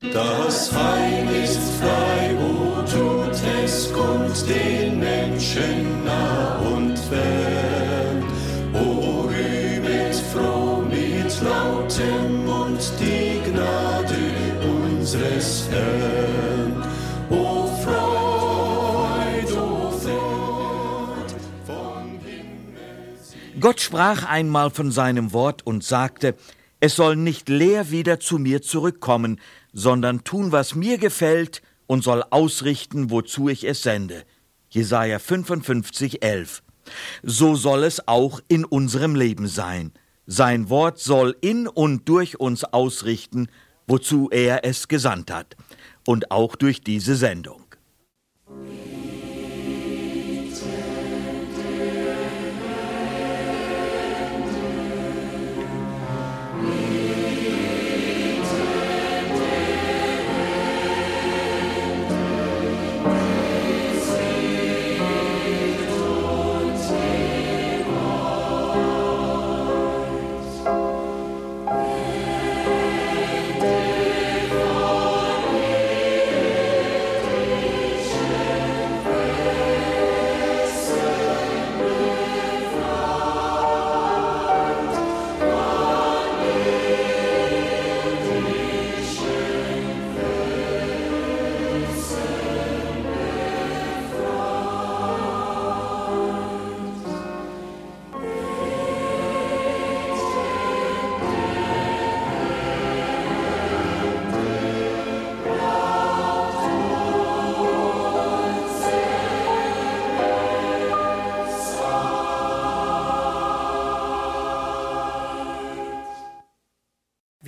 Das Heil ist frei, wo tut es, kommt den Menschen nah und fern. O rühmet froh mit lautem Mund die Gnade unseres Herrn. O Freud, o Freud vom Himmel. Gott sprach einmal von seinem Wort und sagte, es soll nicht leer wieder zu mir zurückkommen, sondern tun, was mir gefällt und soll ausrichten, wozu ich es sende. Jesaja 55, 11. So soll es auch in unserem Leben sein. Sein Wort soll in und durch uns ausrichten, wozu er es gesandt hat. Und auch durch diese Sendung.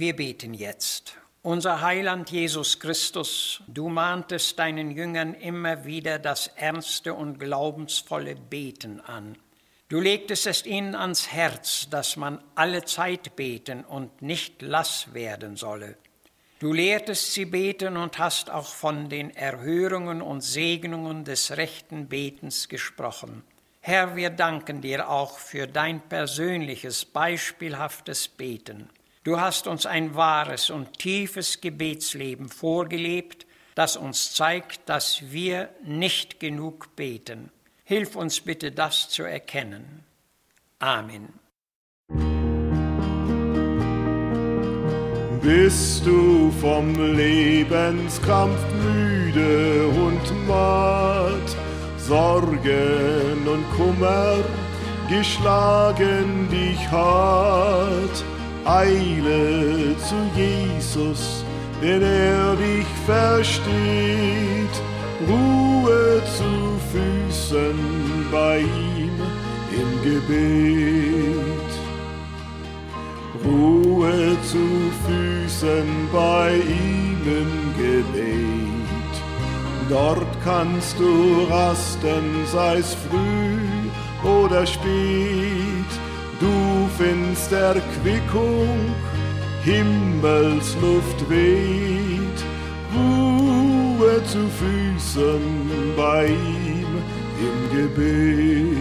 Wir beten jetzt. Unser Heiland Jesus Christus, du mahntest deinen Jüngern immer wieder das ernste und glaubensvolle Beten an. Du legtest es ihnen ans Herz, dass man alle Zeit beten und nicht lass werden solle. Du lehrtest sie beten und hast auch von den Erhörungen und Segnungen des rechten Betens gesprochen. Herr, wir danken dir auch für dein persönliches, beispielhaftes Beten. Du hast uns ein wahres und tiefes Gebetsleben vorgelebt, das uns zeigt, dass wir nicht genug beten. Hilf uns bitte, das zu erkennen. Amen. Bist du vom Lebenskampf müde und matt, Sorgen und Kummer geschlagen dich hat, Eile zu Jesus, denn er dich versteht. Ruhe zu Füßen bei ihm im Gebet. Ruhe zu Füßen bei ihm im Gebet. Dort kannst du rasten, sei's früh oder spät du findst Erquickung, Himmelsluft weht, Ruhe zu Füßen bei ihm im Gebet.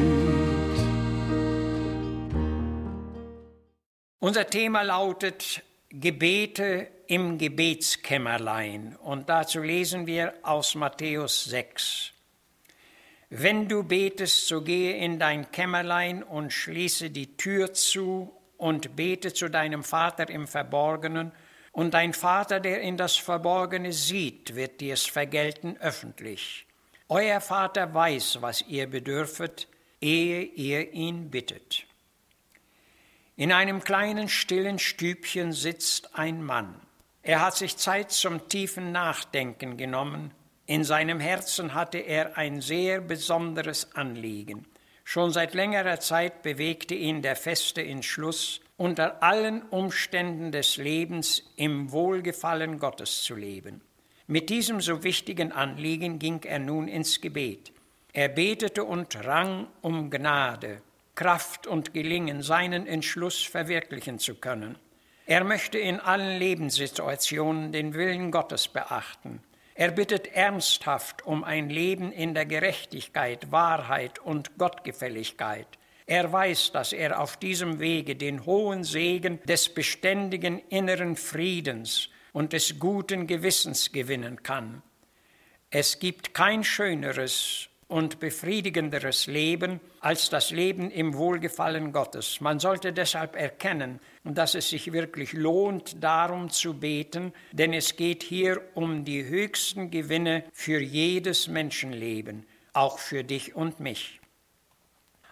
Unser Thema lautet Gebete im Gebetskämmerlein und dazu lesen wir aus Matthäus 6. Wenn du betest, so gehe in dein Kämmerlein und schließe die Tür zu und bete zu deinem Vater im Verborgenen, und dein Vater, der in das Verborgene sieht, wird dir's vergelten öffentlich. Euer Vater weiß, was ihr bedürfet, ehe ihr ihn bittet. In einem kleinen stillen Stübchen sitzt ein Mann. Er hat sich Zeit zum tiefen Nachdenken genommen, in seinem Herzen hatte er ein sehr besonderes Anliegen. Schon seit längerer Zeit bewegte ihn der feste Entschluss, unter allen Umständen des Lebens im Wohlgefallen Gottes zu leben. Mit diesem so wichtigen Anliegen ging er nun ins Gebet. Er betete und rang um Gnade, Kraft und Gelingen, seinen Entschluss verwirklichen zu können. Er möchte in allen Lebenssituationen den Willen Gottes beachten. Er bittet ernsthaft um ein Leben in der Gerechtigkeit, Wahrheit und Gottgefälligkeit. Er weiß, dass er auf diesem Wege den hohen Segen des beständigen inneren Friedens und des guten Gewissens gewinnen kann. Es gibt kein schöneres und befriedigenderes Leben als das Leben im Wohlgefallen Gottes. Man sollte deshalb erkennen, dass es sich wirklich lohnt, darum zu beten, denn es geht hier um die höchsten Gewinne für jedes Menschenleben, auch für dich und mich.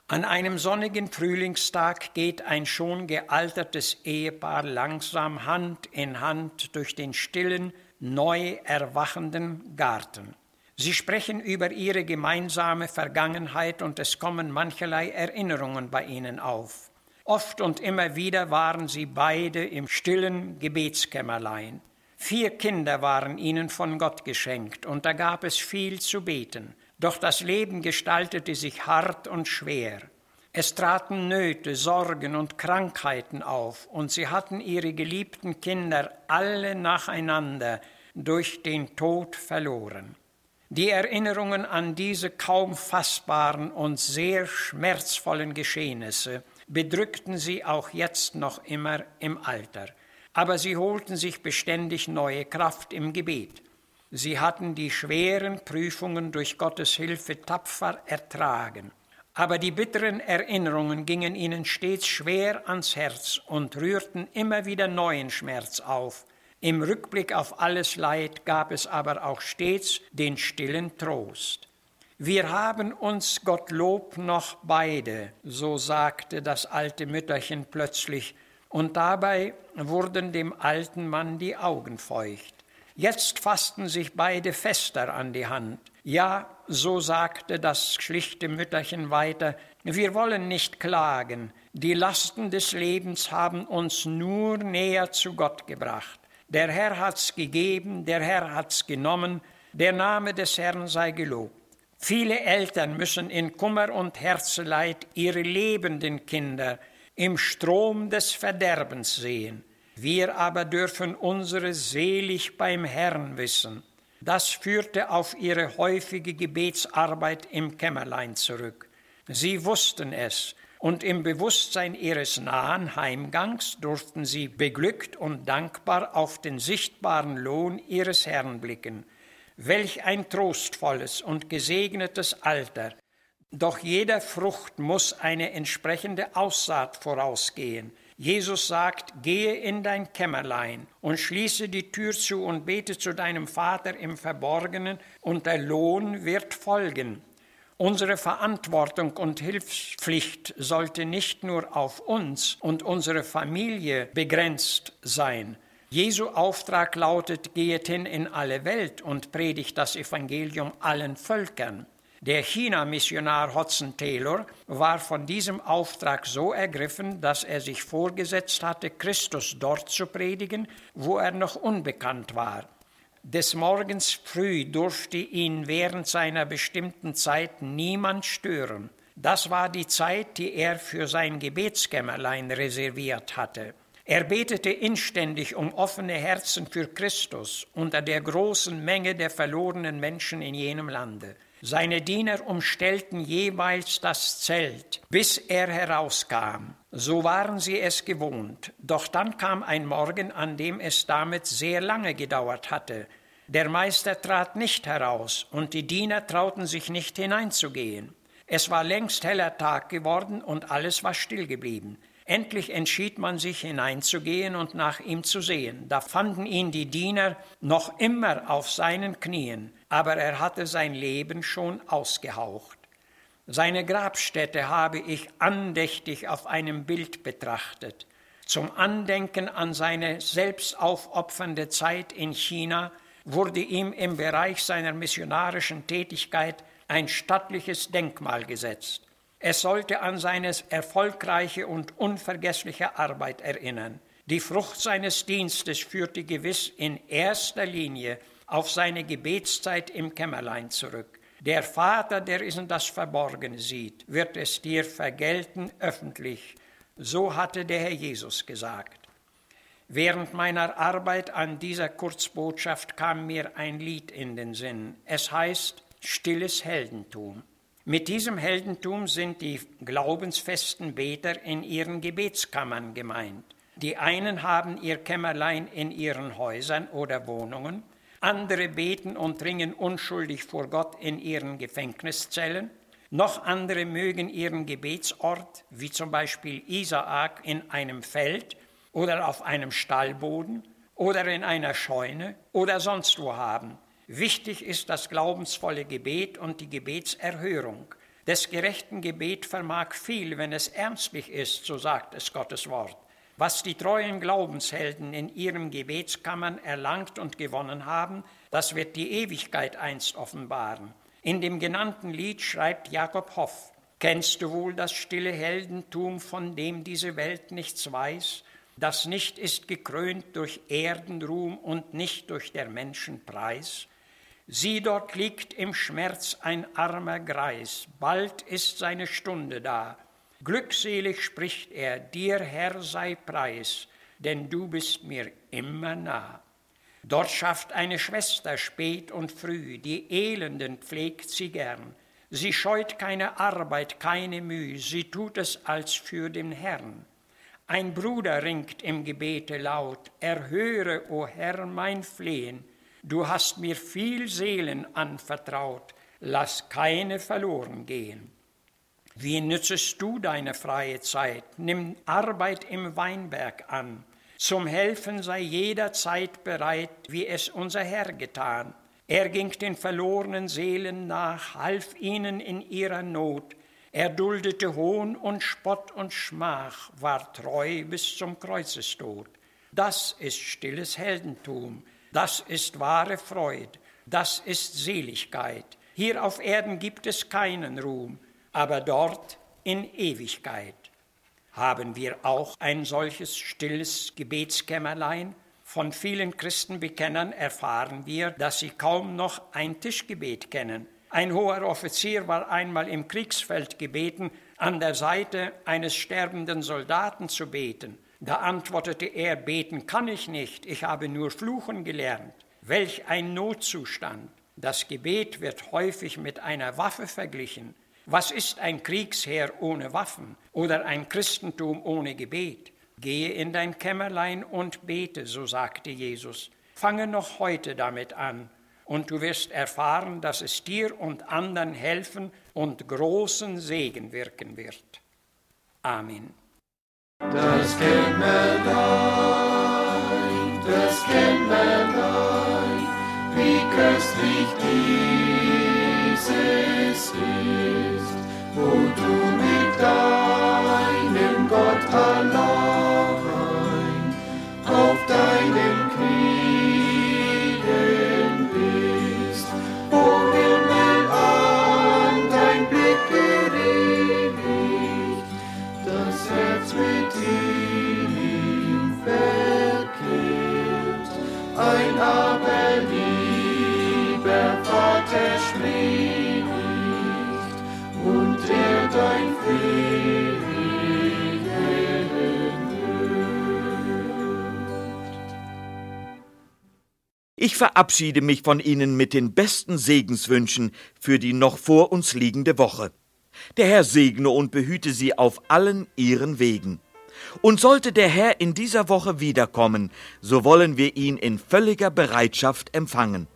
An einem sonnigen Frühlingstag geht ein schon gealtertes Ehepaar langsam Hand in Hand durch den stillen, neu erwachenden Garten. Sie sprechen über ihre gemeinsame Vergangenheit und es kommen mancherlei Erinnerungen bei ihnen auf. Oft und immer wieder waren sie beide im stillen Gebetskämmerlein. Vier Kinder waren ihnen von Gott geschenkt und da gab es viel zu beten. Doch das Leben gestaltete sich hart und schwer. Es traten Nöte, Sorgen und Krankheiten auf und sie hatten ihre geliebten Kinder alle nacheinander durch den Tod verloren. Die Erinnerungen an diese kaum fassbaren und sehr schmerzvollen Geschehnisse bedrückten sie auch jetzt noch immer im Alter, aber sie holten sich beständig neue Kraft im Gebet. Sie hatten die schweren Prüfungen durch Gottes Hilfe tapfer ertragen, aber die bitteren Erinnerungen gingen ihnen stets schwer ans Herz und rührten immer wieder neuen Schmerz auf, im Rückblick auf alles Leid gab es aber auch stets den stillen Trost. Wir haben uns Gottlob noch beide, so sagte das alte Mütterchen plötzlich, und dabei wurden dem alten Mann die Augen feucht. Jetzt fassten sich beide fester an die Hand. Ja, so sagte das schlichte Mütterchen weiter, wir wollen nicht klagen, die Lasten des Lebens haben uns nur näher zu Gott gebracht. Der Herr hat's gegeben, der Herr hat's genommen, der Name des Herrn sei gelobt. Viele Eltern müssen in Kummer und Herzeleid ihre lebenden Kinder im Strom des Verderbens sehen. Wir aber dürfen unsere selig beim Herrn wissen. Das führte auf ihre häufige Gebetsarbeit im Kämmerlein zurück. Sie wussten es, und im Bewusstsein ihres nahen Heimgangs durften sie beglückt und dankbar auf den sichtbaren Lohn ihres Herrn blicken. Welch ein trostvolles und gesegnetes Alter. Doch jeder Frucht muss eine entsprechende Aussaat vorausgehen. Jesus sagt, gehe in dein Kämmerlein und schließe die Tür zu und bete zu deinem Vater im Verborgenen, und der Lohn wird folgen. Unsere Verantwortung und Hilfspflicht sollte nicht nur auf uns und unsere Familie begrenzt sein. Jesu Auftrag lautet, gehet hin in alle Welt und predigt das Evangelium allen Völkern. Der China-Missionar Hodson Taylor war von diesem Auftrag so ergriffen, dass er sich vorgesetzt hatte, Christus dort zu predigen, wo er noch unbekannt war. Des Morgens früh durfte ihn während seiner bestimmten Zeit niemand stören. Das war die Zeit, die er für sein Gebetskämmerlein reserviert hatte. Er betete inständig um offene Herzen für Christus unter der großen Menge der verlorenen Menschen in jenem Lande. Seine Diener umstellten jeweils das Zelt, bis er herauskam. So waren sie es gewohnt. Doch dann kam ein Morgen, an dem es damit sehr lange gedauert hatte. Der Meister trat nicht heraus, und die Diener trauten sich nicht hineinzugehen. Es war längst heller Tag geworden, und alles war still geblieben. Endlich entschied man sich hineinzugehen und nach ihm zu sehen. Da fanden ihn die Diener noch immer auf seinen Knien, aber er hatte sein Leben schon ausgehaucht. Seine Grabstätte habe ich andächtig auf einem Bild betrachtet. Zum Andenken an seine selbstaufopfernde Zeit in China wurde ihm im Bereich seiner missionarischen Tätigkeit ein stattliches Denkmal gesetzt. Es sollte an seine erfolgreiche und unvergessliche Arbeit erinnern. Die Frucht seines Dienstes führte gewiss in erster Linie auf seine Gebetszeit im Kämmerlein zurück. Der Vater, der in das Verborgene sieht, wird es dir vergelten öffentlich. So hatte der Herr Jesus gesagt. Während meiner Arbeit an dieser Kurzbotschaft kam mir ein Lied in den Sinn. Es heißt Stilles Heldentum. Mit diesem Heldentum sind die glaubensfesten Beter in ihren Gebetskammern gemeint. Die einen haben ihr Kämmerlein in ihren Häusern oder Wohnungen, andere beten und ringen unschuldig vor Gott in ihren Gefängniszellen, noch andere mögen ihren Gebetsort, wie zum Beispiel Isaak, in einem Feld oder auf einem Stallboden oder in einer Scheune oder sonst wo haben. Wichtig ist das glaubensvolle Gebet und die Gebetserhörung. Des gerechten Gebet vermag viel, wenn es ernstlich ist, so sagt es Gottes Wort. Was die treuen Glaubenshelden in ihren Gebetskammern erlangt und gewonnen haben, das wird die Ewigkeit einst offenbaren. In dem genannten Lied schreibt Jakob Hoff, Kennst du wohl das stille Heldentum, von dem diese Welt nichts weiß, das nicht ist gekrönt durch Erdenruhm und nicht durch der Menschen Preis? Sieh, dort liegt im Schmerz ein armer Greis, bald ist seine Stunde da, Glückselig spricht er, dir Herr sei Preis, denn du bist mir immer nah. Dort schafft eine Schwester spät und früh, die Elenden pflegt sie gern. Sie scheut keine Arbeit, keine Mühe, sie tut es als für den Herrn. Ein Bruder ringt im Gebete laut, erhöre, o Herr, mein Flehen. Du hast mir viel Seelen anvertraut, lass keine verloren gehen. Wie nützest du deine freie Zeit? Nimm Arbeit im Weinberg an. Zum Helfen sei jederzeit bereit, wie es unser Herr getan. Er ging den verlorenen Seelen nach, half ihnen in ihrer Not. Er duldete Hohn und Spott und Schmach, war treu bis zum Kreuzestod. Das ist stilles Heldentum, das ist wahre Freud, das ist Seligkeit. Hier auf Erden gibt es keinen Ruhm, aber dort in Ewigkeit. Haben wir auch ein solches stilles Gebetskämmerlein? Von vielen Christenbekennern erfahren wir, dass sie kaum noch ein Tischgebet kennen. Ein hoher Offizier war einmal im Kriegsfeld gebeten, an der Seite eines sterbenden Soldaten zu beten. Da antwortete er, beten kann ich nicht, ich habe nur fluchen gelernt. Welch ein Notzustand. Das Gebet wird häufig mit einer Waffe verglichen. Was ist ein Kriegsheer ohne Waffen oder ein Christentum ohne Gebet? Gehe in dein Kämmerlein und bete, so sagte Jesus. Fange noch heute damit an, und du wirst erfahren, dass es dir und anderen helfen und großen Segen wirken wird. Amen. Das Kämmerlein, das Kämmerlein, wie köstlich dieses ist wo du mit deinem Gott Ich verabschiede mich von Ihnen mit den besten Segenswünschen für die noch vor uns liegende Woche. Der Herr segne und behüte Sie auf allen Ihren Wegen. Und sollte der Herr in dieser Woche wiederkommen, so wollen wir ihn in völliger Bereitschaft empfangen.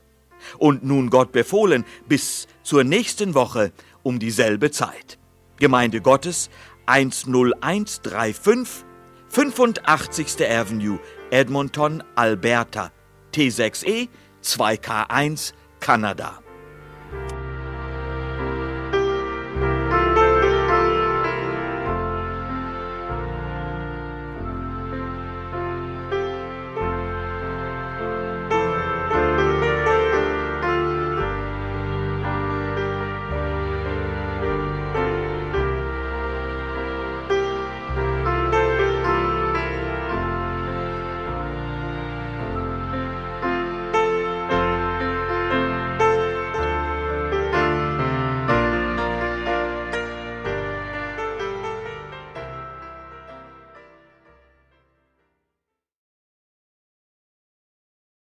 Und nun Gott befohlen, bis zur nächsten Woche um dieselbe Zeit. Gemeinde Gottes 10135 85. Avenue, Edmonton, Alberta, T6E 2K1, Kanada.